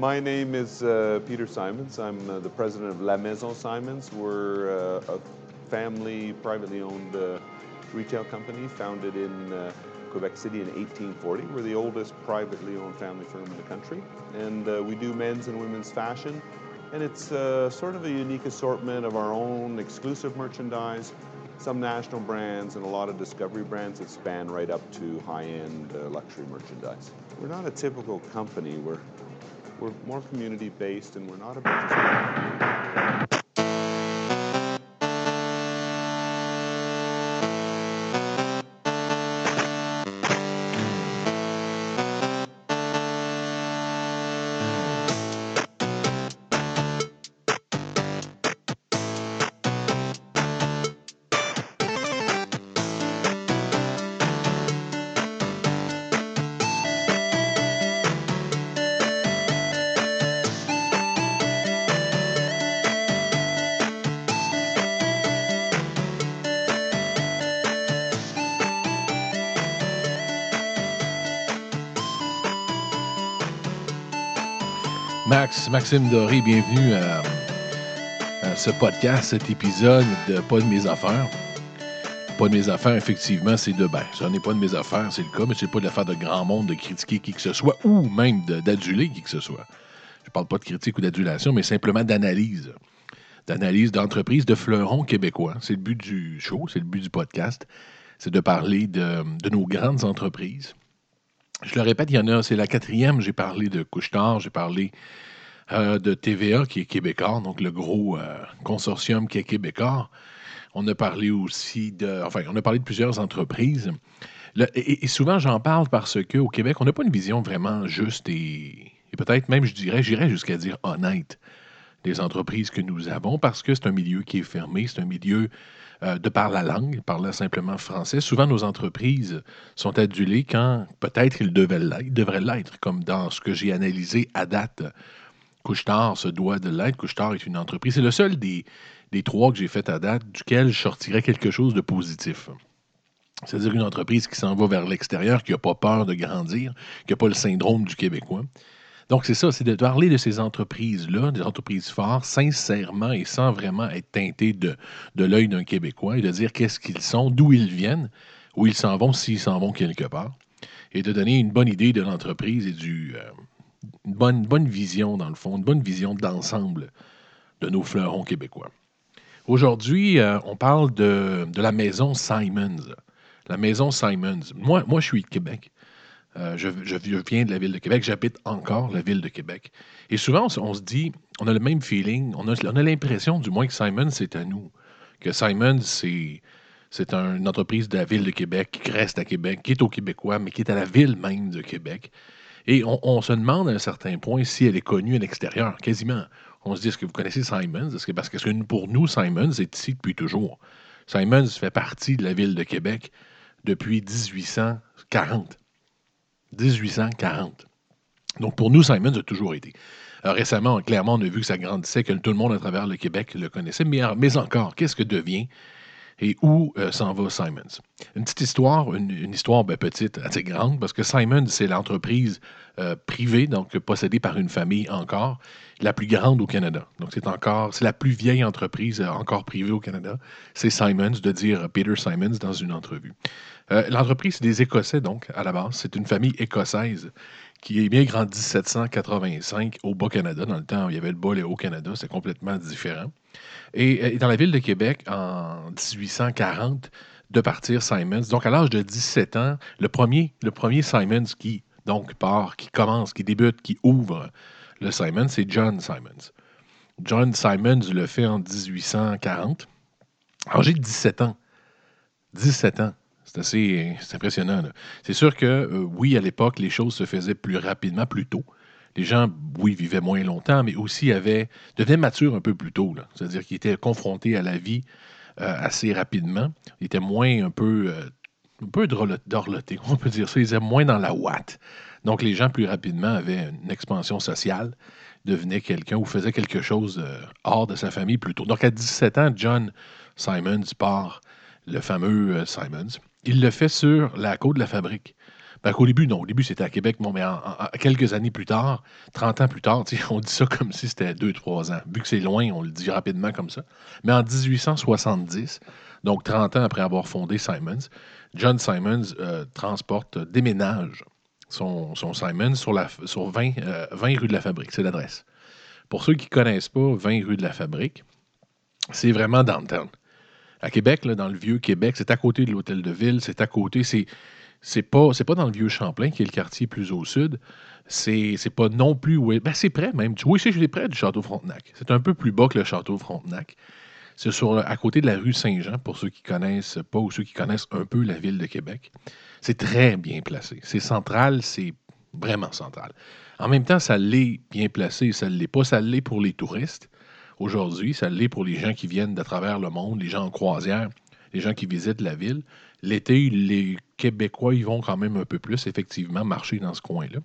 My name is uh, Peter Simons. I'm uh, the president of La Maison Simons. We're uh, a family, privately owned uh, retail company founded in uh, Quebec City in 1840. We're the oldest privately owned family firm in the country. And uh, we do men's and women's fashion. And it's sort of a unique assortment of our own exclusive merchandise, some national brands, and a lot of discovery brands that span right up to high-end uh, luxury merchandise. We're not a typical company. We're, we're more community-based, and we're not a business. Max, Maxime Doré, bienvenue à, ce podcast, cet épisode de Pas de mes affaires. Pas de mes affaires, effectivement, c'est de ben, ça n'est pas de mes affaires, c'est le cas, mais c'est pas de l'affaire de grand monde de critiquer qui que ce soit ou même d'aduler qui que ce soit. Je parle pas de critique ou d'adulation, mais simplement d'analyse. D'analyse d'entreprise de fleurons québécois. C'est le but du show, c'est le but du podcast. C'est de parler de nos grandes entreprises. Je le répète, il y en a, c'est la quatrième. J'ai parlé de Couchetard, j'ai parlé euh, de TVA qui est québécois, donc le gros euh, consortium qui est québécois. On a parlé aussi de. Enfin, on a parlé de plusieurs entreprises. Et souvent, j'en parle parce qu'au Québec, on n'a pas une vision vraiment juste et, et peut-être même, je dirais, j'irais jusqu'à dire honnête des entreprises que nous avons parce que c'est un milieu qui est fermé, c'est un milieu euh, de par la langue, parlant simplement français. Souvent, nos entreprises sont adulées quand peut-être ils devraient l'être, comme dans ce que j'ai analysé à date. Couchetard se doit de l'être. Couchetard est une entreprise. C'est le seul des, des trois que j'ai fait à date duquel je sortirais quelque chose de positif. C'est-à-dire une entreprise qui s'en va vers l'extérieur, qui n'a pas peur de grandir, qui n'a pas le syndrome du Québécois. Donc, c'est ça, c'est de parler de ces entreprises-là, des entreprises fortes, sincèrement et sans vraiment être teinté de, de l'œil d'un Québécois et de dire qu'est-ce qu'ils sont, d'où ils viennent, où ils s'en vont, s'ils s'en vont quelque part, et de donner une bonne idée de l'entreprise et du, euh, une bonne, bonne vision, dans le fond, une bonne vision d'ensemble de nos fleurons québécois. Aujourd'hui, euh, on parle de, de la maison Simons. La maison Simons. Moi, moi je suis de Québec. Euh, je, viens de la ville de Québec. J'habite encore la ville de Québec. Et souvent, on, se- dit, on a le même feeling, on a, on a l'impression, du moins, que Simons, c'est à nous. Que Simons, c'est. C'est un- une entreprise de la ville de Québec qui reste à Québec, qui est au Québécois, mais qui est à la ville même de Québec. Et on, se demande à un certain point si elle est connue à l'extérieur, quasiment. On se dit, est-ce que vous connaissez Simons? Est-ce que, parce que pour nous, Simons est ici depuis toujours. Simons fait partie de la ville de Québec depuis 1840. 1840. Donc, pour nous, Simons a toujours été. Euh, récemment, clairement, on a vu que ça grandissait, que tout le monde à travers le Québec le connaissait. Mais, mais encore, qu'est-ce que devient et où euh, s'en va Simons? Une petite histoire, une, histoire ben, petite, assez grande, parce que Simons, c'est l'entreprise euh, privée, donc possédée par une famille encore, la plus grande au Canada. Donc, c'est encore, c'est la plus vieille entreprise euh, encore privée au Canada. C'est Simons, de dire Peter Simons dans une entrevue. L'entreprise, c'est des Écossais, donc, à la base. C'est une famille écossaise qui est bien en 1785 au Bas-Canada. Dans le temps, il y avait le Bas et le Haut-Canada, c'est complètement différent. Et, et dans la ville de Québec, en 1840, de partir Simons. Donc, à l'âge de 17 ans, le premier, le premier Simons qui, donc, part, qui commence, qui débute, qui ouvre le Simons, c'est John Simons. John Simons le fait en 1840. Alors, j'ai 17 ans. 17 ans. C'est assez impressionnant. C'est sûr que, euh, oui, à l'époque, les choses se faisaient plus rapidement, plus tôt. Les gens, oui, vivaient moins longtemps, mais aussi avaient, devenaient matures un peu plus tôt. C'est-à-dire qu'ils étaient confrontés à la vie euh, assez rapidement. Ils étaient moins un peu, euh, un peu dorlotés, on peut dire ça. Ils étaient moins dans la ouate. Donc, les gens, plus rapidement, avaient une expansion sociale, devenaient quelqu'un ou faisaient quelque chose euh, hors de sa famille plus tôt. Donc, à 17 ans, John Simons part, le fameux Simons. Il le fait sur la côte de la fabrique. Ben, au début, non. Au début, c'était à Québec. Bon, mais quelques années plus tard, 30 ans plus tard, on dit ça comme si c'était 2-3 ans. Vu que c'est loin, on le dit rapidement comme ça. Mais en 1870, donc 30 ans après avoir fondé Simons, John Simons euh, transporte, déménage son, Simons sur, la, sur 20, 20 euh, rue de la Fabrique. C'est l'adresse. Pour ceux qui ne connaissent pas 20 rue de la Fabrique, c'est vraiment downtown. À Québec, dans le vieux Québec, c'est à côté de l'hôtel de ville, c'est à côté, c'est c'est pas, pas dans le vieux Champlain, qui est le quartier plus au sud. C'est, pas non plus. Ben, c'est près même. Oui, c'est près du Château Frontenac. C'est un peu plus bas que le Château Frontenac. C'est à côté de la rue Saint-Jean, pour ceux qui connaissent pas ou ceux qui connaissent un peu la ville de Québec. C'est très bien placé. C'est central, c'est vraiment central. En même temps, ça l'est bien placé, ça l'est pas. Ça l'est pour les touristes aujourd'hui, ça l'est pour les gens qui viennent de travers le monde, les gens en croisière, les gens qui visitent la ville. L'été, les Québécois, ils vont quand même un peu plus, effectivement, marcher dans ce coin-là.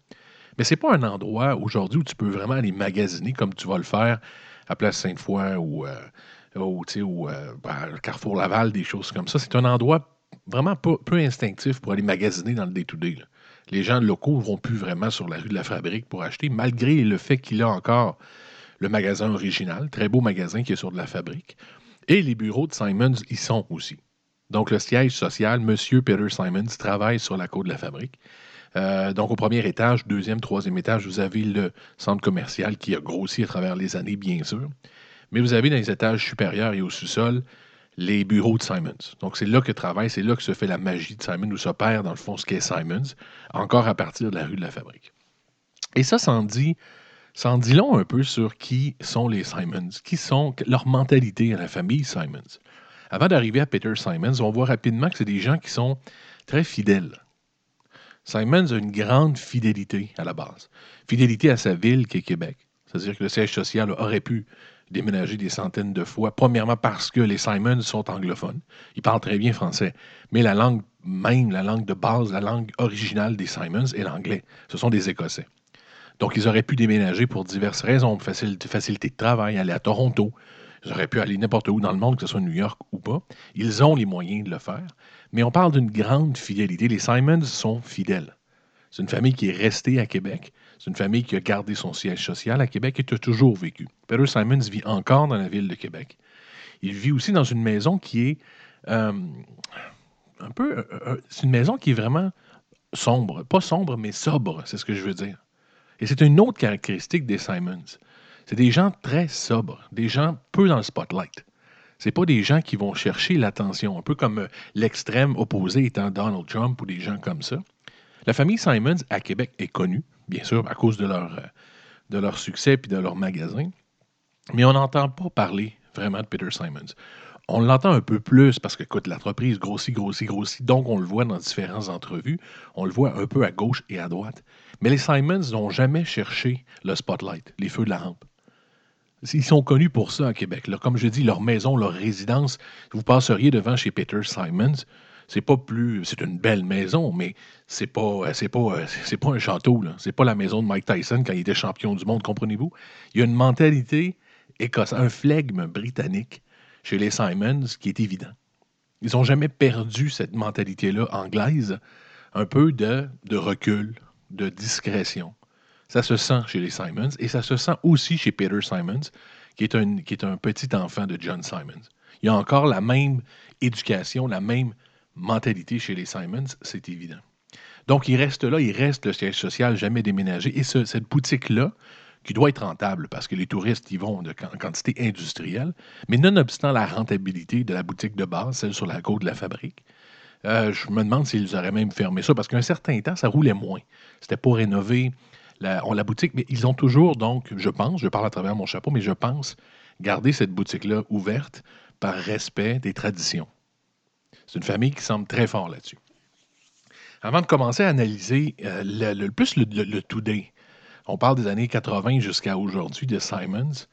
Mais ce n'est pas un endroit aujourd'hui où tu peux vraiment aller magasiner comme tu vas le faire à Place Sainte-Foy ou, euh, euh, ben, Carrefour Laval, des choses comme ça. C'est un endroit vraiment peu, instinctif pour aller magasiner dans le day-to-day. Les gens locaux ne vont plus vraiment sur la rue de la Fabrique pour acheter, malgré le fait qu'il y a encore le magasin original, très beau magasin qui est sur de la Fabrique. Et les bureaux de Simons y sont aussi. Donc, le siège social, M. Peter Simons, travaille sur la côte de la fabrique. Euh, donc, au premier étage, deuxième, troisième étage, vous avez le centre commercial qui a grossi à travers les années, bien sûr. Mais vous avez dans les étages supérieurs et au sous-sol les bureaux de Simons. Donc, c'est là que travaille, c'est là que se fait la magie de Simons, où s'opère, dans le fond, ce qu'est Simons, encore à partir de la rue de la Fabrique. Et ça, ça en dit, ça en un peu sur qui sont les Simons, qui sont leur mentalité à la famille Simons. Avant d'arriver à Peter Simons, on voit rapidement que c'est des gens qui sont très fidèles. Simons a une grande fidélité à la base. Fidélité à sa ville qui est Québec. C'est-à-dire que le siège social aurait pu déménager des centaines de fois. Premièrement parce que les Simons sont anglophones. Ils parlent très bien français. Mais la langue même, la langue de base, la langue originale des Simons est l'anglais. Ce sont des Écossais. Donc, ils auraient pu déménager pour diverses raisons, facilité de travail, aller à Toronto, ils auraient pu aller n'importe où dans le monde, que ce soit New York ou pas. Ils ont les moyens de le faire. Mais on parle d'une grande fidélité. Les Simons sont fidèles. C'est une famille qui est restée à Québec. C'est une famille qui a gardé son siège social à Québec et qui a toujours vécu. Peter Simons vit encore dans la ville de Québec. Il vit aussi dans une maison qui est euh, un peu. Euh, euh, c'est une maison qui est vraiment sombre. Pas sombre, mais sobre, c'est ce que je veux dire. Et c'est une autre caractéristique des Simons. C'est des gens très sobres, des gens peu dans le spotlight. C'est pas des gens qui vont chercher l'attention, un peu comme euh, l'extrême opposé étant Donald Trump ou des gens comme ça. La famille Simons à Québec est connue, bien sûr, à cause de leur, euh, de leur succès et de leur magasin, mais on n'entend pas parler vraiment de Peter Simons. On l'entend un peu plus parce que, écoute, l'entreprise grossit, grossit, grossit, donc on le voit dans différentes entrevues, on le voit un peu à gauche et à droite. Mais les Simons n'ont jamais cherché le spotlight, les feux de la rampe. Ils sont connus pour ça à Québec. Comme je dis, leur maison, leur résidence, vous passeriez devant chez Peter Simons, c'est pas plus. C'est une belle maison, mais c'est pas, pas, pas un château. C'est pas la maison de Mike Tyson quand il était champion du monde, comprenez-vous? Il y a une mentalité écossaise, un flegme britannique chez les Simons qui est évident. Ils n'ont jamais perdu cette mentalité-là anglaise, un peu de, de recul, de discrétion. Ça se sent chez les Simons et ça se sent aussi chez Peter Simons, qui est un, qui est un petit enfant de John Simons. Il y a encore la même éducation, la même mentalité chez les Simons, c'est évident. Donc, il reste là, il reste le siège social jamais déménagé. Et cette boutique-là, qui doit être rentable parce que les touristes y vont en quantité industrielle, mais nonobstant la rentabilité de la boutique de base, celle sur la côte de la fabrique, euh, je me demande s'ils auraient même fermé ça parce qu'un certain temps, ça roulait moins. C'était pour rénover la, boutique, mais ils ont toujours, donc, je pense, je parle à travers mon chapeau, mais je pense garder cette boutique-là ouverte par respect des traditions. C'est une famille qui semble très fort là-dessus. Avant de commencer à analyser euh, le, plus le, le, today, on parle des années 80 jusqu'à aujourd'hui de Simons.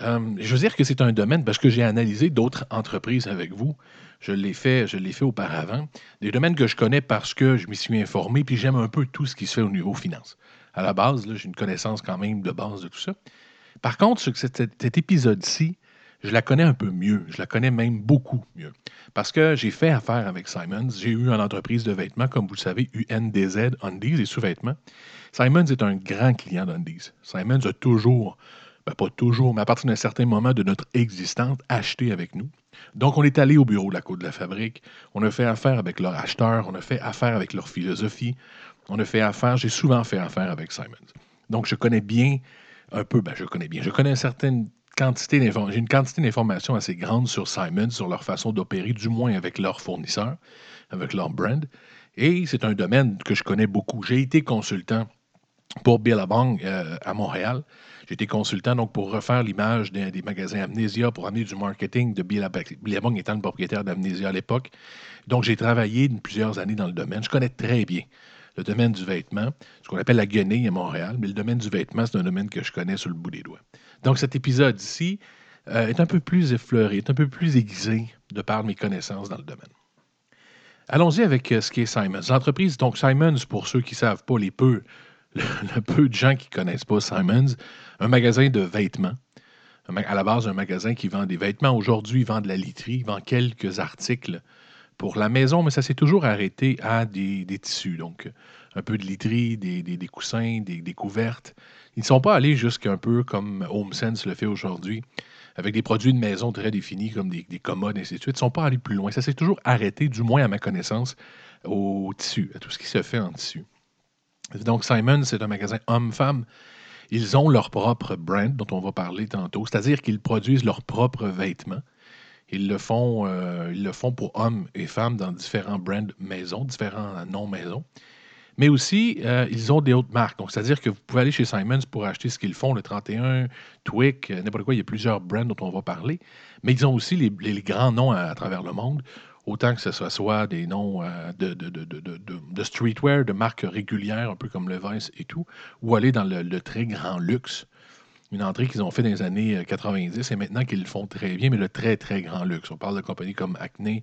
Euh, je veux dire que c'est un domaine, parce que j'ai analysé d'autres entreprises avec vous. Je l'ai fait, auparavant. Des domaines que je connais parce que je m'y suis informé, puis j'aime un peu tout ce qui se fait au niveau finance à la base. J'ai une connaissance quand même de base de tout ça. Par contre, cet épisode-ci, je la connais un peu mieux. Je la connais même beaucoup mieux. Parce que j'ai fait affaire avec Simons. J'ai eu une entreprise de vêtements, comme vous le savez, UNDZ, Undies et sous-vêtements. Simons est un grand client d'Undies. Simons a toujours, ben pas toujours, mais à partir d'un certain moment de notre existence, acheté avec nous. Donc, on est allé au bureau de la Côte de la Fabrique. On a fait affaire avec leurs acheteurs. On a fait affaire avec leur philosophie. On a fait affaire, j'ai souvent fait affaire avec Simons. Donc, je connais bien un peu, ben, je connais bien. Je connais une certaine j'ai une quantité d'informations assez grande sur Simons, sur leur façon d'opérer, du moins avec leurs fournisseurs, avec leur brand. Et c'est un domaine que je connais beaucoup. J'ai été consultant pour Billabong euh, à Montréal. J'ai été consultant donc pour refaire l'image des, magasins Amnesia, pour amener du marketing de Billabong étant le propriétaire d'Amnesia à l'époque. Donc j'ai travaillé plusieurs années dans le domaine. Je connais très bien le domaine du vêtement, ce qu'on appelle la guenille à Montréal, mais le domaine du vêtement, c'est un domaine que je connais sur le bout des doigts. Donc cet épisode ici euh, est un peu plus effleuré, est un peu plus aiguisé de par mes connaissances dans le domaine. Allons-y avec euh, ce qui est Simons. L'entreprise, donc Simons, pour ceux qui ne savent pas, les peu, le, peu de gens qui ne connaissent pas Simons, un magasin de vêtements. À la base, un magasin qui vend des vêtements. Aujourd'hui, il vend de la literie, il vend quelques articles pour la maison, mais ça s'est toujours arrêté à des, tissus. Donc, un peu de literie, des, coussins, des, couvertes. Ils ne sont pas allés jusqu'à un peu comme HomeSense le fait aujourd'hui, avec des produits de maison très définis comme des, commodes, et ainsi de suite. Ils ne sont pas allés plus loin. Ça s'est toujours arrêté, du moins à ma connaissance, au tissu, à tout ce qui se fait en tissu. Donc, Simon, c'est un magasin homme-femme. Ils ont leur propre brand, dont on va parler tantôt, c'est-à-dire qu'ils produisent leurs propres vêtements. Ils le font, euh, ils le font pour hommes et femmes dans différents brands maison, différents noms maison. Mais aussi, euh, ils ont des autres marques. C'est-à-dire que vous pouvez aller chez Simons pour acheter ce qu'ils font, le 31, Twick, euh, n'importe quoi. Il y a plusieurs brands dont on va parler. Mais ils ont aussi les, grands noms à, travers le monde. Autant que ce soit, soit des noms de, de, streetwear, de marques régulières, un peu comme Levi's et tout, ou aller dans le très grand luxe une entrée qu'ils ont fait dans les années 90 euh, et maintenant qu'ils le font très bien, mais le très, très grand luxe. On parle de compagnies comme Acne,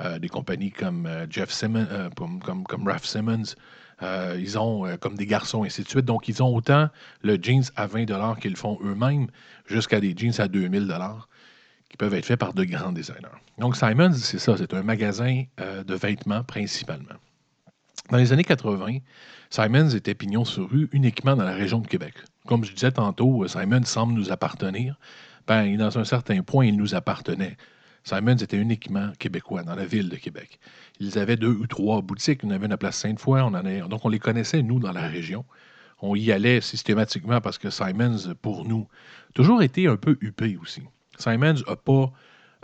euh, des compagnies comme euh, Jeff Simmons, comme, comme, Ralph Simmons. ils ont comme des garçons, ainsi de suite. Donc, ils ont autant le jeans à 20 qu'ils font eux-mêmes, jusqu'à des jeans à 2000 qui peuvent être faits par de grands designers. Donc, Simons, c'est ça, c'est un magasin de vêtements principalement. Dans les années 80, Simons était pignon sur rue uniquement dans la région de Québec. Comme je disais tantôt, Simons semble nous appartenir. Ben, dans un certain point, il nous appartenait. Simons était uniquement québécois dans la ville de Québec. Ils avaient deux ou trois boutiques. On avait une Place Sainte-Foy, on en avait, donc on les connaissait, nous, dans la région. On y allait systématiquement parce que Simons, pour nous, toujours été un peu huppé aussi. Simons n'a pas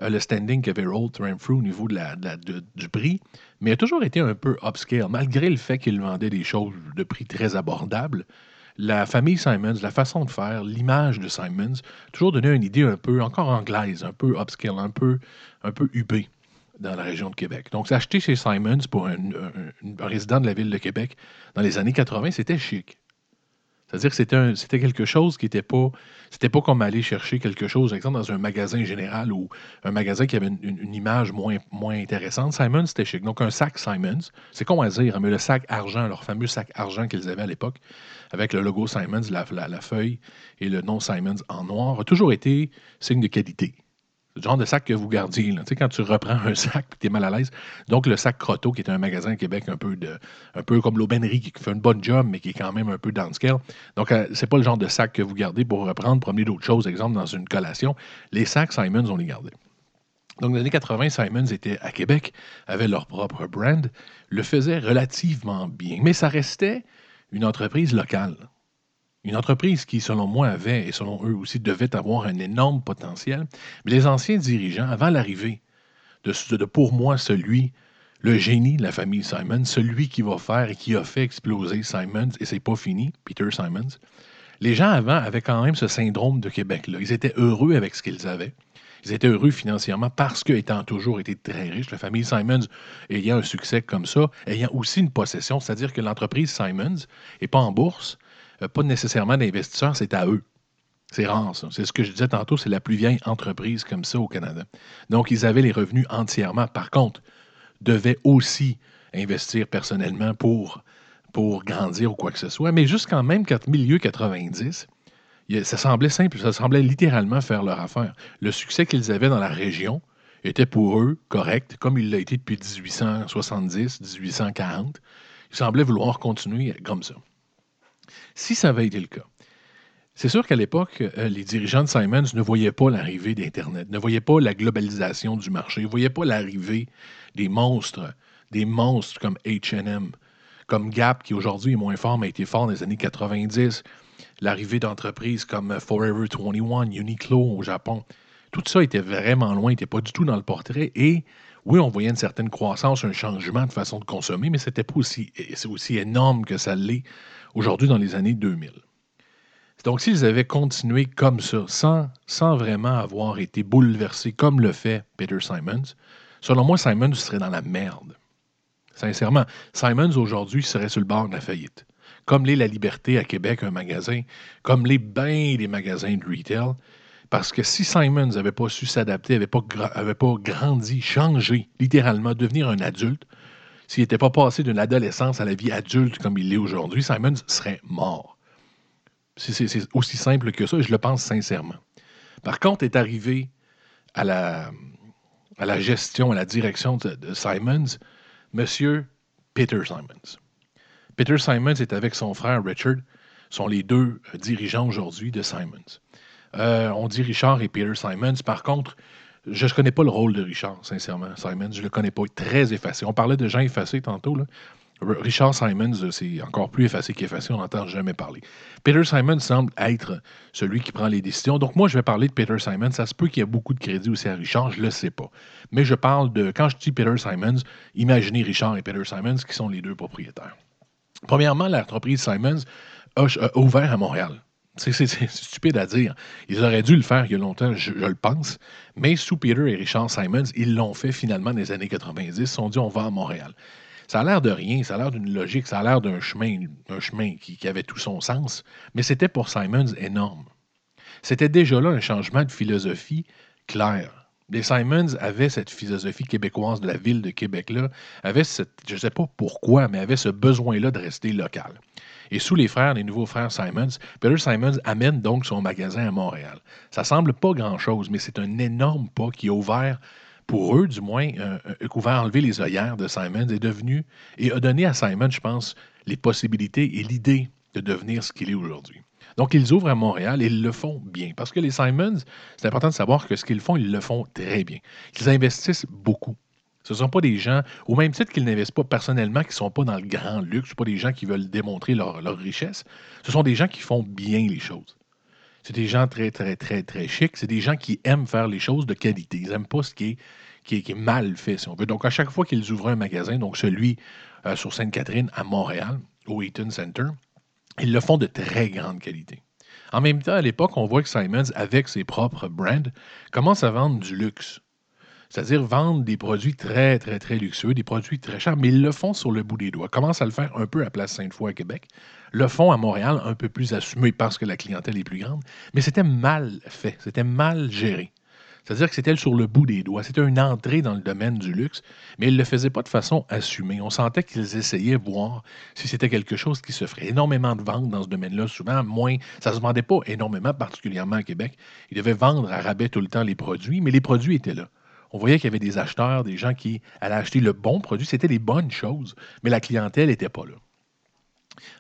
euh, le standing qu'avait Roll Renfrew au niveau du prix, mais a toujours été un peu upscale, malgré le fait qu'il vendait des choses de prix très abordables. La famille Simons, la façon de faire, l'image de Simons, toujours donné une idée un peu encore anglaise, un peu upscale, un peu, un peu dans la région de Québec. Donc, s'acheter chez Simons pour un, résident de la ville de Québec dans les années 80, c'était chic. C'est-à-dire que c'était, quelque chose qui n'était pas. C'était pas comme aller chercher quelque chose, par exemple, dans un magasin général ou un magasin qui avait une, image moins, intéressante. Simons, c'était chic. Donc, un sac Simons, c'est con à dire, mais le sac argent, leur fameux sac argent qu'ils avaient à l'époque, avec le logo Simons, la feuille et le nom Simons en noir, a toujours été signe de qualité le genre de sac que vous gardiez. Tu sais, quand tu reprends un sac et tu es mal à l'aise. Donc, le sac Croteau, qui est un magasin à Québec un peu, comme l'aubainerie, qui fait une bonne job, mais qui est quand même un peu downscale. Donc, euh, c'est pas le genre de sac que vous gardez pour reprendre, promener d'autres choses, exemple dans une collation. Les sacs Simons, on les gardait. Donc, dans les années 80, Simons était à Québec, avait leur propre brand, le faisait relativement bien, mais ça restait une entreprise locale. Une entreprise qui, selon moi, avait, et selon eux aussi, devait avoir un énorme potentiel. Mais les anciens dirigeants, avant l'arrivée de, pour moi, celui, le génie de la famille Simons, celui qui va faire et qui a fait exploser Simons, et c'est pas fini, Peter Simons, les gens avant avaient quand même ce syndrome de Québec-là. Ils étaient heureux avec ce qu'ils avaient. Ils étaient heureux financièrement parce qu'étant toujours été très riches, la famille Simons ayant un succès comme ça, ayant aussi une possession, c'est-à-dire que l'entreprise Simons n'est pas en bourse, pas nécessairement d'investisseurs, c'est à eux. C'est rare, ça. C'est ce que je disais tantôt, c'est la plus vieille entreprise comme ça au Canada. Donc, ils avaient les revenus entièrement. Par contre, devaient aussi investir personnellement pour, pour grandir ou quoi que ce soit. Mais jusqu'en même milieu 90, Il- Ça semblait simple, ça semblait littéralement faire leur affaire. Le succès qu'ils avaient dans la région était pour eux correct, comme il l'a été depuis 1870, 1840. Ils semblaient vouloir continuer comme ça. Si ça avait été le cas, c'est sûr qu'à l'époque, euh, les dirigeants de Simons ne voyaient pas l'arrivée d'Internet, ne voyaient pas la globalisation du marché, ne voyaient pas l'arrivée des monstres, des monstres comme HM, comme Gap, qui aujourd'hui est moins fort, mais a été fort dans les années 90, l'arrivée d'entreprises comme Forever 21, Uniqlo au Japon. Tout ça était vraiment loin, n'était pas du tout dans le portrait. Et oui, on voyait une certaine croissance, un changement de façon de consommer, mais c'était pas aussi, aussi énorme que ça l'est aujourd'hui dans les années 2000. Donc, s'ils avaient continué comme ça, sans, vraiment avoir été bouleversés comme le fait Peter Simons, selon moi, Simons serait dans la merde. Sincèrement, Simons aujourd'hui serait sur le bord de la faillite. Comme l'est la Liberté à Québec, un magasin, comme l'est bien des magasins de retail. Parce que si Simons n'avait pas su s'adapter, n'avait pas, pas grandi, changé, littéralement, devenir un adulte, s'il n'était pas passé d'une adolescence à la vie adulte comme il l'est aujourd'hui, Simons serait mort. C'est- aussi simple que ça, je le pense sincèrement. Par contre, est arrivé à la, gestion, à la direction de, de Simons, Monsieur Peter Simons. Peter Simons est avec son frère Richard, sont les deux euh, dirigeants aujourd'hui de Simons. Euh, on dit Richard et Peter Simons. Par contre, je ne connais pas le rôle de Richard, sincèrement. Simons, je ne le connais pas. Il est très effacé. On parlait de gens effacés tantôt. Richard Simons, euh, c'est encore plus effacé qu'effacé. On n'entend jamais parler. Peter Simons semble être celui qui prend les décisions. Donc, moi, je vais parler de Peter Simons. Ça se peut qu'il y ait beaucoup de crédit aussi à Richard. Je ne le sais pas. Mais je parle de. Quand je dis Peter Simons, imaginez Richard et Peter Simons qui sont les deux propriétaires. Premièrement, l'entreprise Simons a ouvert à Montréal. C'est stupide à dire. Ils auraient dû le faire il y a longtemps, je, le pense. Mais sous Peter et Richard Simons, ils l'ont fait finalement dans les années 90. Ils se sont dit on va à Montréal. Ça a l'air de rien, ça a l'air d'une logique, ça a l'air d'un chemin, un chemin qui, avait tout son sens. Mais c'était pour Simons énorme. C'était déjà là un changement de philosophie clair. Les Simons avaient cette philosophie québécoise de la ville de Québec-là, avaient je ne sais pas pourquoi, mais avaient ce besoin-là de rester local. Et sous les frères, les nouveaux frères Simons, Peter Simons amène donc son magasin à Montréal. Ça semble pas grand-chose, mais c'est un énorme pas qui a ouvert, pour eux du moins, euh, euh, qui a ouvert enlever les œillères de Simons, et a donné à Simons, je pense, les possibilités et l'idée de devenir ce qu'il est aujourd'hui. Donc, ils ouvrent à Montréal et ils le font bien. Parce que les Simons, c'est important de savoir que ce qu'ils font, ils le font très bien. Ils investissent beaucoup. Ce ne sont pas des gens, au même titre qu'ils n'investissent pas personnellement, qui ne sont pas dans le grand luxe, pas des gens qui veulent démontrer leur, richesse. Ce sont des gens qui font bien les choses. C'est des gens très, très, très, très chics. C'est des gens qui aiment faire les choses de qualité. Ils n'aiment pas ce qui est mal fait, si on veut. Donc, à chaque fois qu'ils ouvrent un magasin, donc celui euh, sur Sainte-Catherine à Montréal, au Eaton Center, ils le font de très grande qualité. En même temps, à l'époque, on voit que Simons, avec ses propres brands, commence à vendre du luxe. C'est-à-dire vendre des produits très, très, très luxueux, des produits très chers, mais ils le font sur le bout des doigts. Commencent à le faire un peu à Place Sainte-Foy à Québec. Le font à Montréal un peu plus assumé parce que la clientèle est plus grande. Mais c'était mal fait, c'était mal géré. C'est-à-dire que c'était sur le bout des doigts. C'était une entrée dans le domaine du luxe, mais ils ne le faisaient pas de façon assumée. On sentait qu'ils essayaient voir si c'était quelque chose qui se ferait. Énormément de ventes dans ce domaine-là, souvent moins. Ça ne se vendait pas énormément, particulièrement à Québec. Ils devaient vendre à rabais tout le temps les produits, mais les produits étaient là. On voyait qu'il y avait des acheteurs, des gens qui allaient acheter le bon produit. C'était les bonnes choses, mais la clientèle n'était pas là.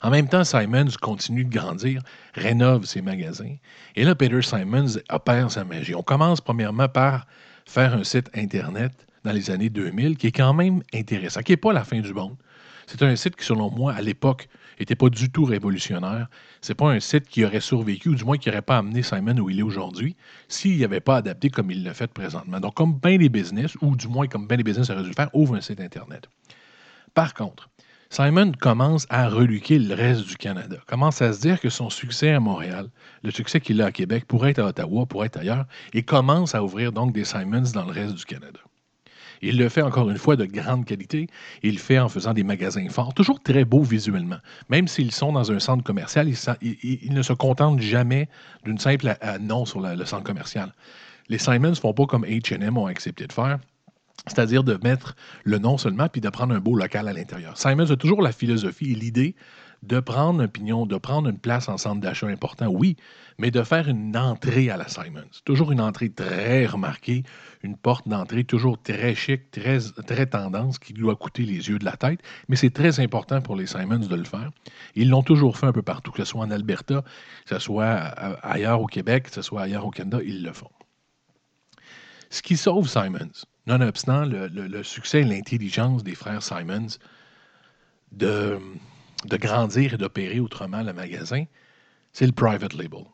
En même temps, Simons continue de grandir, rénove ses magasins. Et là, Peter Simons opère sa magie. On commence premièrement par faire un site Internet dans les années 2000 qui est quand même intéressant, qui n'est pas la fin du monde. C'est un site qui, selon moi, à l'époque, n'était pas du tout révolutionnaire. C'est pas un site qui aurait survécu, ou du moins qui n'aurait pas amené Simon où il est aujourd'hui, s'il n'avait pas adapté comme il l'a fait présentement. Donc, comme bien des business, ou du moins comme bien des business auraient dû le faire, ouvre un site Internet. Par contre, Simon commence à reluquer le reste du Canada, commence à se dire que son succès à Montréal, le succès qu'il a à Québec, pourrait être à Ottawa, pourrait être ailleurs, et commence à ouvrir donc des Simons dans le reste du Canada. Il le fait encore une fois de grande qualité. Il le fait en faisant des magasins forts, toujours très beaux visuellement. Même s'ils sont dans un centre commercial, ils, ne se contentent jamais d'une simple non sur le centre commercial. Les Simons ne font pas comme HM ont accepté de faire. C'est-à-dire de mettre le nom seulement puis de prendre un beau local à l'intérieur. Simons a toujours la philosophie et l'idée de prendre un pignon, de prendre une place en centre d'achat important, oui, mais de faire une entrée à la Simons. Toujours une entrée très remarquée, une porte d'entrée toujours très chic, très, très tendance, qui doit coûter les yeux de la tête, mais c'est très important pour les Simons de le faire. Ils l'ont toujours fait un peu partout, que ce soit en Alberta, que ce soit ailleurs au Québec, que ce soit ailleurs au Canada, ils le font. Ce qui sauve Simons, nonobstant le, le succès et l'intelligence des frères Simons de, de grandir et d'opérer autrement le magasin, c'est le private label.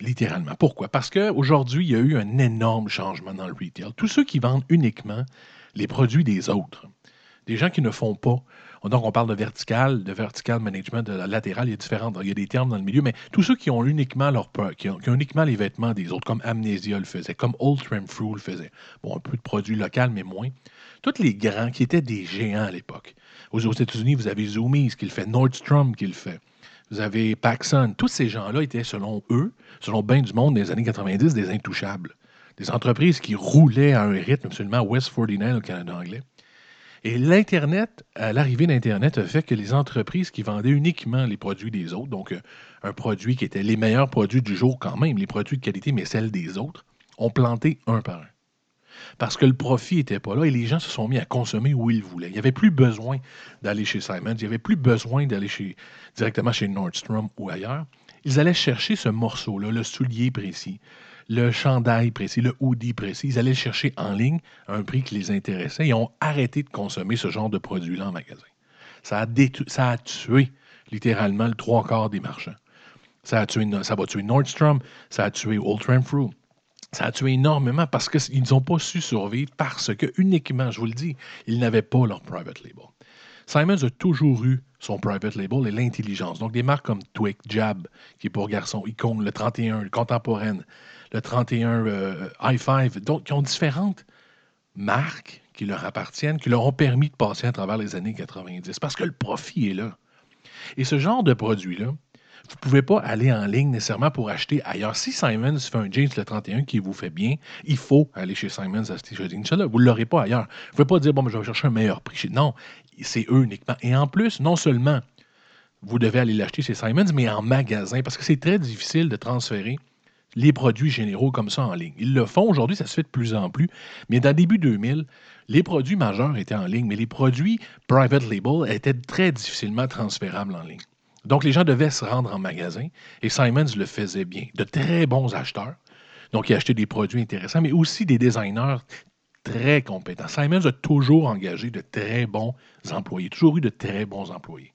Littéralement. Pourquoi? Parce qu'aujourd'hui, il y a eu un énorme changement dans le retail. Tous ceux qui vendent uniquement les produits des autres, des gens qui ne font pas. Donc, on parle de vertical, de vertical management, de latéral, il y a différents, il y a des termes dans le milieu, mais tous ceux qui ont uniquement leur qui ont, uniquement les vêtements des autres, comme Amnesia le faisait, comme Old Fruit le faisait. Bon, un peu de produits locaux, mais moins. Tous les grands qui étaient des géants à l'époque. Aux, États-Unis, vous avez Zoomies qui le fait, Nordstrom qui le fait. Vous avez Paxson. Tous ces gens-là étaient, selon eux, selon bien du monde des années 90, des intouchables. Des entreprises qui roulaient à un rythme absolument West 49 au Canada anglais. Et l'Internet, à l'arrivée d'Internet, a fait que les entreprises qui vendaient uniquement les produits des autres, donc euh, un produit qui était les meilleurs produits du jour quand même, les produits de qualité, mais celles des autres, ont planté un par un parce que le profit n'était pas là et les gens se sont mis à consommer où ils voulaient. Il n'y avait plus besoin d'aller chez Simons, il n'y avait plus besoin d'aller directement chez Nordstrom ou ailleurs. Ils allaient chercher ce morceau-là, le soulier précis, le chandail précis, le hoodie précis. Ils allaient le chercher en ligne à un prix qui les intéressait et ont arrêté de consommer ce genre de produit-là en magasin. Ça a, tué littéralement le trois quarts des marchands. Ça, a tué, va tuer Nordstrom, ça a tué Old Fruit, ça a tué énormément parce qu'ils n'ont pas su survivre parce que uniquement, je vous le dis, ils n'avaient pas leur private label. Simons a toujours eu son private label et l'intelligence. Donc, des marques comme Twig, Jab, qui est pour garçons, Icon, le 31, le Contemporaine, le 31 euh, i5, donc qui ont différentes marques qui leur appartiennent, qui leur ont permis de passer à travers les années 90 parce que le profit est là. Et ce genre de produit-là, vous ne pouvez pas aller en ligne nécessairement pour acheter ailleurs. Si Simons fait un jeans le 31 qui vous fait bien, il faut aller chez Simons acheter ce jeans-là. Vous ne l'aurez pas ailleurs. Vous ne pouvez pas dire, bon, je vais chercher un meilleur prix. Non, c'est eux uniquement. Et en plus, non seulement vous devez aller l'acheter chez Simons, mais en magasin, parce que c'est très difficile de transférer les produits généraux comme ça en ligne. Ils le font aujourd'hui, ça se fait de plus en plus, mais dans début 2000, les produits majeurs étaient en ligne, mais les produits private label étaient très difficilement transférables en ligne. Donc, les gens devaient se rendre en magasin et Simons le faisait bien. De très bons acheteurs. Donc, il achetait des produits intéressants, mais aussi des designers très compétents. Simons a toujours engagé de très bons employés, toujours eu de très bons employés.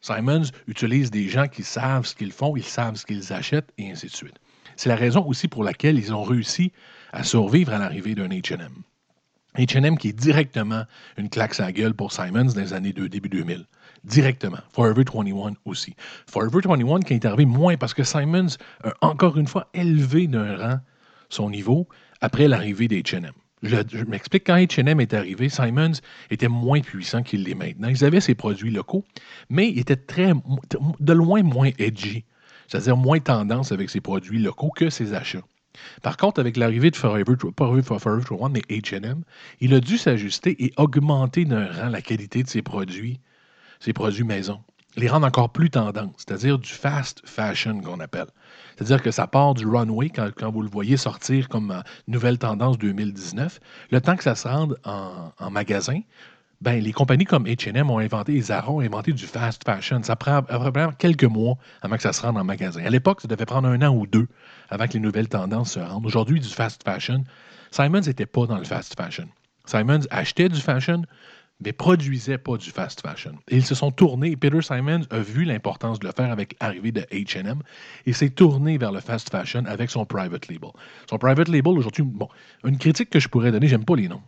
Simons utilise des gens qui savent ce qu'ils font, ils savent ce qu'ils achètent, et ainsi de suite. C'est la raison aussi pour laquelle ils ont réussi à survivre à l'arrivée d'un HM. HM qui est directement une claque à gueule pour Simons dans les années de début 2000 directement. Forever 21 aussi. Forever 21 qui est arrivé moins parce que Simons a encore une fois élevé d'un rang son niveau après l'arrivée des H&M. Je, m'explique, quand H&M est arrivé, Simons était moins puissant qu'il l'est maintenant. Ils avaient ses produits locaux, mais il était très, de loin moins edgy, c'est-à-dire moins tendance avec ses produits locaux que ses achats. Par contre, avec l'arrivée de Forever, pas Forever 21, mais H&M, il a dû s'ajuster et augmenter d'un rang la qualité de ses produits ces produits maison. Les rendre encore plus tendance, c'est-à-dire du fast fashion qu'on appelle. C'est-à-dire que ça part du runway quand, vous le voyez sortir comme euh, nouvelle tendance 2019. Le temps que ça se rende en, magasin, ben, les compagnies comme H&M ont inventé, Zara ont inventé du fast fashion. Ça prend vraiment quelques mois avant que ça se rende en magasin. À l'époque, ça devait prendre un an ou deux avant que les nouvelles tendances se rendent. Aujourd'hui, du fast fashion, Simons n'était pas dans le fast fashion. Simons achetait du fashion, mais produisaient pas du fast fashion. Et ils se sont tournés, Peter Simons a vu l'importance de le faire avec l'arrivée de H&M et s'est tourné vers le fast fashion avec son private label. Son private label, aujourd'hui, bon, une critique que je pourrais donner, j'aime pas les noms.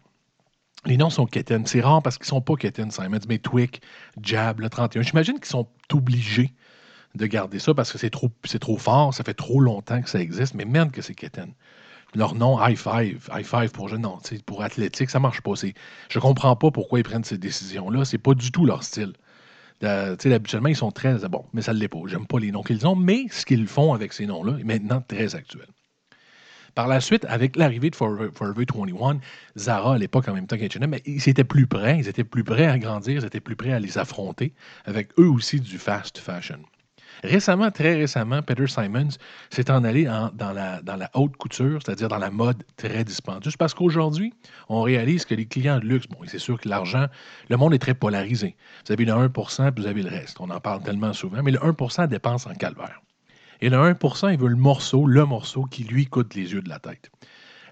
Les noms sont Keten. C'est rare parce qu'ils sont pas Keten Simons, mais Twick, Jab, le 31. J'imagine qu'ils sont obligés de garder ça parce que c'est trop, trop fort, ça fait trop longtemps que ça existe, mais merde que c'est Keten leur nom high five, high five pour jeunes, non, pour athlétique, ça marche pas. Je comprends pas pourquoi ils prennent ces décisions-là. C'est pas du tout leur style. Habituellement, ils sont très. Bon, mais ça ne l'est pas. J'aime pas les noms qu'ils ont, mais ce qu'ils font avec ces noms-là est maintenant très actuel. Par la suite, avec l'arrivée de Forever, Forever 21, Zara à l'époque en même temps qu'H&M, ils étaient plus prêts, ils étaient plus prêts à grandir, ils étaient plus prêts à les affronter avec eux aussi du fast fashion. Récemment, très récemment, Peter Simons s'est en allé en- dans, la, dans la haute couture, c'est-à-dire dans la mode très dispendieuse, parce qu'aujourd'hui, on réalise que les clients de luxe, bon, c'est sûr que l'argent, le monde est très polarisé. Vous avez le 1% puis vous avez le reste. On en parle tellement souvent, mais le 1% dépense en calvaire. Et le 1% il veut le morceau, le morceau qui lui coûte les yeux de la tête.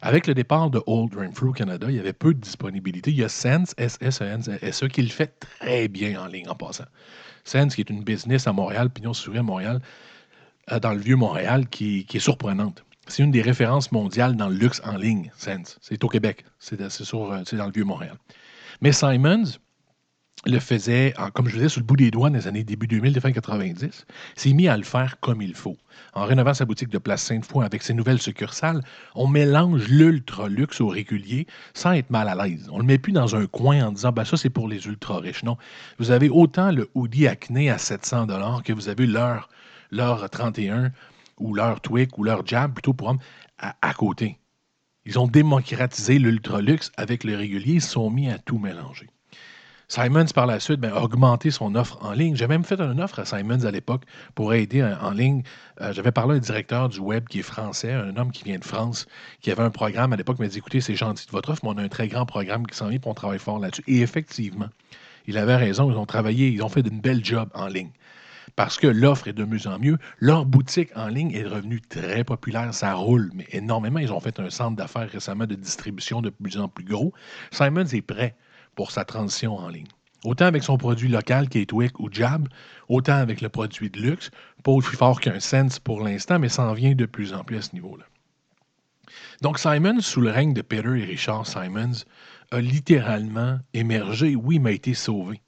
Avec le départ de Old Renfrew Canada, il y avait peu de disponibilité. Il y a Sense, S-S-E-N-S-E, qui le fait très bien en ligne en passant. Sense, qui est une business à Montréal, Pignon sur à Montréal, euh, dans le vieux Montréal, qui, est surprenante. C'est une des références mondiales dans le luxe en ligne, Sense. C'est au Québec. Euh, c'est dans le vieux Montréal. Mais Simons le faisait, comme je disais, sur le bout des doigts dans les années début 2000, des fin 90. s'est mis à le faire comme il faut. En rénovant sa boutique de Place Sainte-Foy avec ses nouvelles succursales, on mélange l'ultra luxe au régulier sans être mal à l'aise. On le met plus dans un coin en disant ben ça c'est pour les ultra riches. Non, vous avez autant le hoodie Acne à 700 dollars que vous avez leur leur 31 ou leur Twic ou leur Jab plutôt pour hommes à, côté. Ils ont démocratisé l'ultra luxe avec le régulier, ils sont mis à tout mélanger. Simons, par la suite, ben, a augmenté son offre en ligne. J'ai même fait une offre à Simons à l'époque pour aider en, ligne. Euh, J'avais parlé à un directeur du web qui est français, un homme qui vient de France, qui avait un programme à l'époque, m'a dit écoutez, c'est gentil de votre offre, mais on a un très grand programme qui s'en vient, puis on travaille fort là-dessus. Et effectivement, il avait raison, ils ont travaillé, ils ont fait une belle job en ligne. Parce que l'offre est de mieux en mieux. Leur boutique en ligne est devenue très populaire. Ça roule, mais énormément. Ils ont fait un centre d'affaires récemment de distribution de plus en plus gros. Simons est prêt pour sa transition en ligne. Autant avec son produit local qui est Twic ou Jab, autant avec le produit de luxe. Pas aussi fort qu'un Sense pour l'instant, mais ça en vient de plus en plus à ce niveau-là. Donc Simons, sous le règne de Peter et Richard Simons, a littéralement émergé. Oui, mais a été sauvé.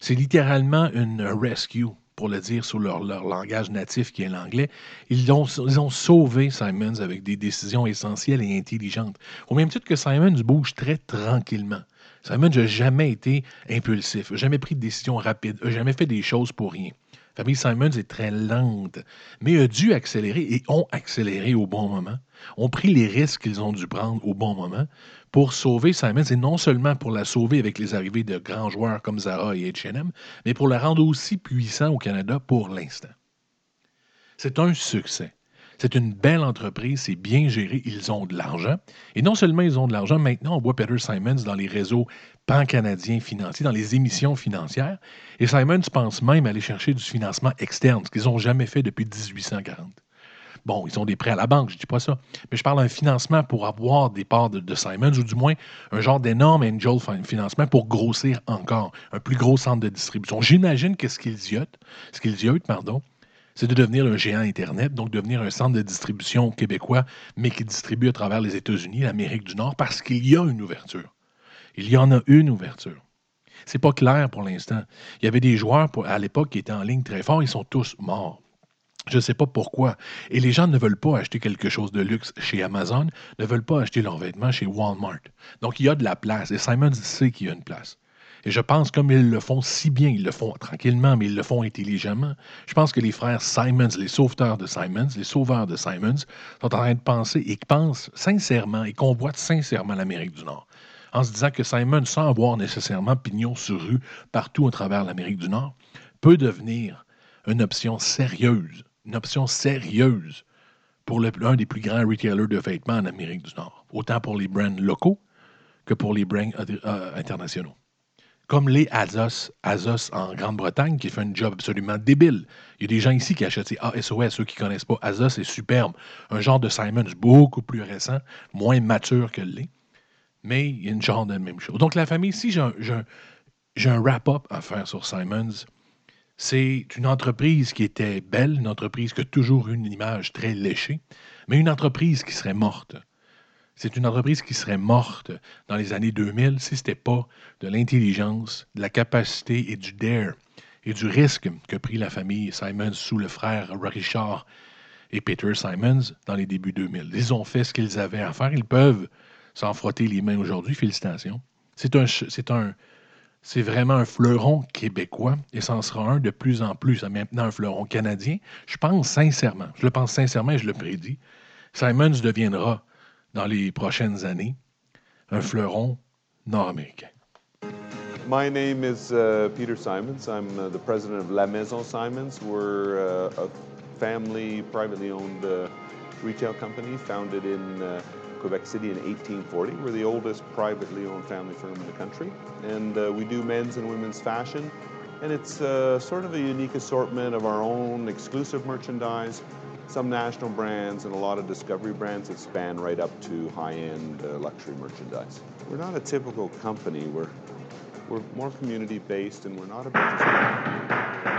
C'est littéralement une rescue, pour le dire sous leur, leur langage natif qui est l'anglais. Ils ont, ils ont sauvé Simons avec des décisions essentielles et intelligentes. Au même titre que Simons bouge très tranquillement. Simon n'a jamais été impulsif, jamais pris de décisions rapides, n'a jamais fait des choses pour rien. La famille Simons est très lente, mais a dû accélérer et ont accéléré au bon moment, ont pris les risques qu'ils ont dû prendre au bon moment pour sauver Simons, et non seulement pour la sauver avec les arrivées de grands joueurs comme Zara et H&M, mais pour la rendre aussi puissant au Canada pour l'instant. C'est un succès. C'est une belle entreprise, c'est bien géré, ils ont de l'argent. Et non seulement ils ont de l'argent, maintenant on voit Peter Simons dans les réseaux pan-canadiens financiers, dans les émissions financières. Et Simons pense même aller chercher du financement externe, ce qu'ils n'ont jamais fait depuis 1840. Bon, ils ont des prêts à la banque, je ne dis pas ça, mais je parle d'un financement pour avoir des parts de, de, Simons, ou du moins un genre d'énorme angel financement pour grossir encore, un plus gros centre de distribution. J'imagine que ce qu'ils ziotent, ce qu'ils ziotent, pardon, c'est de devenir un géant Internet, donc devenir un centre de distribution québécois, mais qui distribue à travers les États-Unis, l'Amérique du Nord, parce qu'il y a une ouverture. Il y en a une ouverture. C'est pas clair pour l'instant. Il y avait des joueurs à l'époque qui étaient en ligne très fort, ils sont tous morts. Je ne sais pas pourquoi. Et les gens ne veulent pas acheter quelque chose de luxe chez Amazon, ne veulent pas acheter leurs vêtements chez Walmart. Donc il y a de la place, et Simon sait qu'il y a une place. Et je pense, comme ils le font si bien, ils le font tranquillement, mais ils le font intelligemment, je pense que les frères Simons, les sauveteurs de Simons, les sauveurs de Simons, sont en train de penser et pensent sincèrement et convoitent sincèrement l'Amérique du Nord. En se disant que Simon, sans avoir nécessairement pignon sur rue partout à travers l'Amérique du Nord, peut devenir une option sérieuse, une option sérieuse pour le, un des plus grands retailers de vêtements en Amérique du Nord, autant pour les brands locaux que pour les brands euh, internationaux comme les Azos, Azos en Grande-Bretagne, qui fait un job absolument débile. Il y a des gens ici qui achètent ces ASOS, ceux qui ne connaissent pas. Azos est superbe. Un genre de Simons beaucoup plus récent, moins mature que l'est. Mais il y a une genre de même chose. Donc, la famille, si j'ai un, un wrap-up à faire sur Simons, c'est une entreprise qui était belle, une entreprise qui a toujours eu une image très léchée, mais une entreprise qui serait morte. C'est une entreprise qui serait morte dans les années 2000 si ce n'était pas de l'intelligence, de la capacité et du dare et du risque que prit la famille Simons sous le frère Richard et Peter Simons dans les débuts 2000. Ils ont fait ce qu'ils avaient à faire. Ils peuvent s'en frotter les mains aujourd'hui. Félicitations. C'est un, c'est c'est vraiment un fleuron québécois et ça en sera un de plus en plus. Maintenant, un fleuron canadien. Je pense sincèrement, je le pense sincèrement et je le prédis Simons deviendra, dans les prochaines années, un fleuron nord-américain. My name is uh, Peter Simons. I'm uh, the president of La Maison Simons. We're uh, a family, privately owned uh, retail company founded in uh, Quebec City in 1840. We're the oldest privately owned family firm in the country. And uh, we do men's and women's fashion. And it's sort of a unique assortment of our own exclusive merchandise, some national brands, and a lot of discovery brands that span right up to high-end uh, luxury merchandise. We're not a typical company. We're, we're more community-based, and we're not a business.